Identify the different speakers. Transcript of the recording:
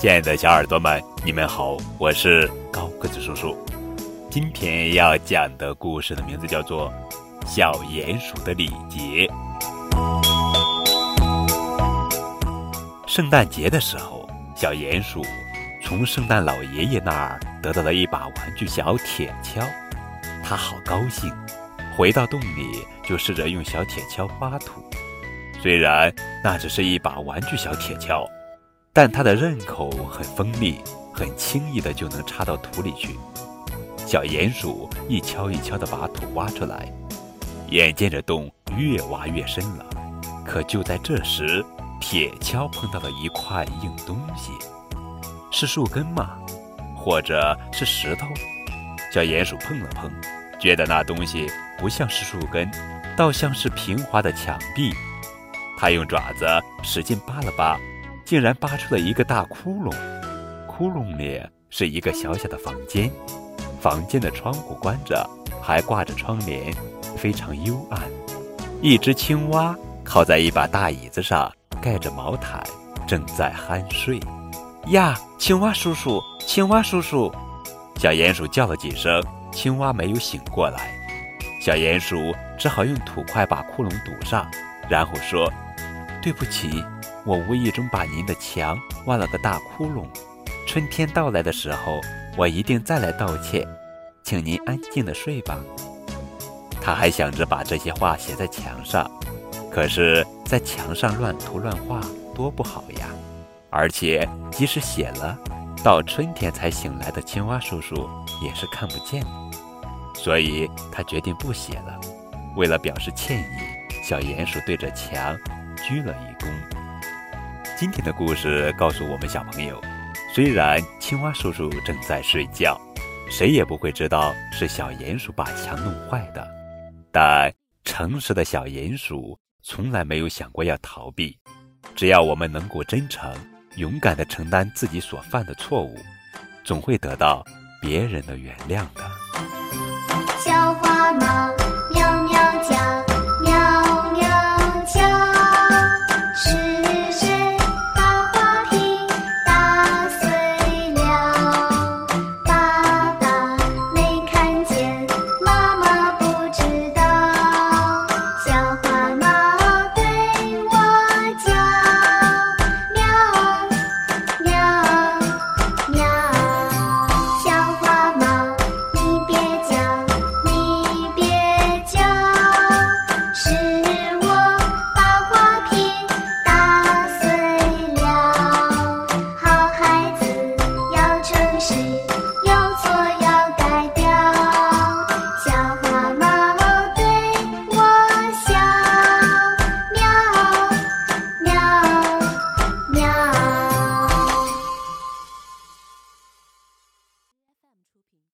Speaker 1: 亲爱的小耳朵们，你们好，我是高个子叔叔。今天要讲的故事的名字叫做《小鼹鼠的礼节》。圣诞节的时候，小鼹鼠从圣诞老爷爷那儿得到了一把玩具小铁锹，他好高兴。回到洞里，就试着用小铁锹挖土。虽然那只是一把玩具小铁锹，但它的刃口很锋利，很轻易的就能插到土里去。小鼹鼠一锹一锹的把土挖出来，眼见着洞越挖越深了。可就在这时，铁锹碰到了一块硬东西，是树根吗？或者是石头？小鼹鼠碰了碰，觉得那东西不像是树根，倒像是平滑的墙壁。它用爪子使劲扒了扒，竟然扒出了一个大窟窿。窟窿里是一个小小的房间，房间的窗户关着，还挂着窗帘，非常幽暗。一只青蛙靠在一把大椅子上。盖着毛毯，正在酣睡。呀，青蛙叔叔，青蛙叔叔！小鼹鼠叫了几声，青蛙没有醒过来。小鼹鼠只好用土块把窟窿堵上，然后说：“对不起，我无意中把您的墙挖了个大窟窿。春天到来的时候，我一定再来道歉。请您安静的睡吧。”他还想着把这些话写在墙上。可是，在墙上乱涂乱画多不好呀！而且，即使写了，到春天才醒来的青蛙叔叔也是看不见的。所以他决定不写了。为了表示歉意，小鼹鼠对着墙鞠了一躬。今天的故事告诉我们小朋友：虽然青蛙叔叔正在睡觉，谁也不会知道是小鼹鼠把墙弄坏的。但诚实的小鼹鼠。从来没有想过要逃避，只要我们能够真诚、勇敢地承担自己所犯的错误，总会得到别人的原谅的。